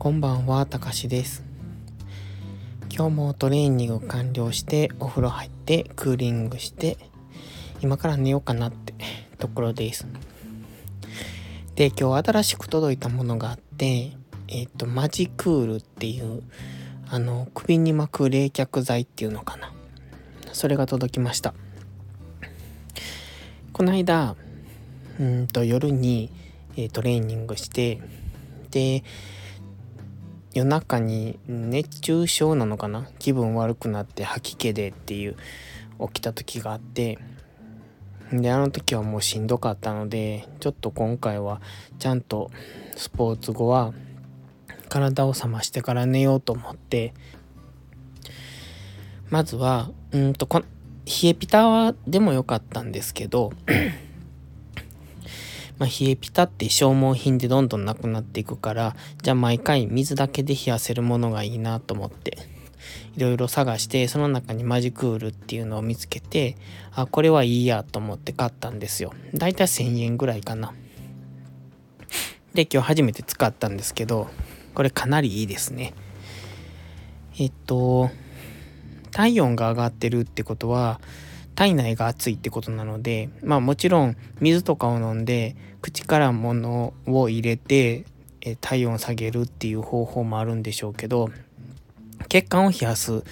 こんばんは、たかしです。今日もトレーニング完了して、お風呂入って、クーリングして、今から寝ようかなって ところです。で、今日新しく届いたものがあって、えっ、と、マジクールっていう、あの、首に巻く冷却剤っていうのかな。それが届きました。この間、うんと夜に、えートレーニングしてで夜中に熱中症なのかな？気分悪くなって吐き気でっていう起きた時があって。であの時はもうしんどかったのでちょっと今回はちゃんとスポーツ後は体を冷ましてから寝ようと思って。まずはうんとこ冷えピタはでもよかったんですけど。まあ、冷えピタって消耗品でどんどんなくなっていくからじゃあ毎回水だけで冷やせるものがいいなと思っていろいろ探してその中にマジクールっていうのを見つけてあこれはいいやと思って買ったんですよ。だいたい1000円ぐらいかな。で今日初めて使ったんですけどこれかなりいいですね。えっと体温が上がってるってことは体内が熱いってことなのでまあもちろん水とかを飲んで口から物を入れて体温を下げるっていう方法もあるんでしょうけど血管を冷やす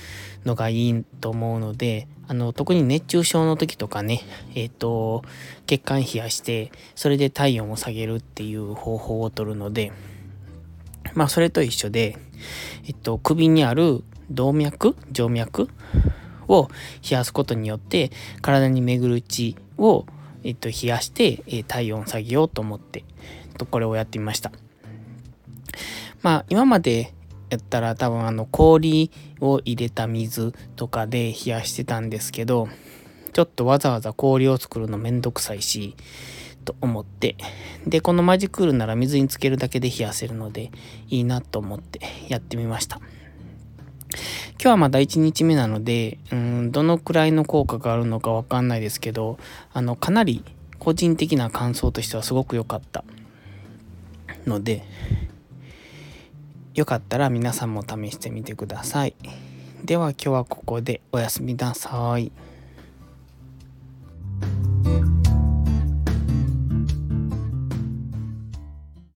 のがいいと思うのであの特に熱中症の時とかねえっ、と血管冷やしてそれで体温を下げるっていう方法をとるのでまあそれと一緒でえっと首にある動脈静脈を冷やすことによって体に巡る血を、えっと、冷やして、え体温下げようと思って、えっと、これをやってみました。まあ今までやったら多分あの氷を入れた水とかで冷やしてたんですけどちょっとわざわざ氷を作るのめんどくさいしと思ってでこのマジクールなら水につけるだけで冷やせるのでいいなと思ってやってみました。今日はまだ1日目なので、うん、どのくらいの効果があるのかわかんないですけど、あの、かなり個人的な感想としてはすごく良かったので、よかったら皆さんも試してみてください。では今日はここでおやすみなさい。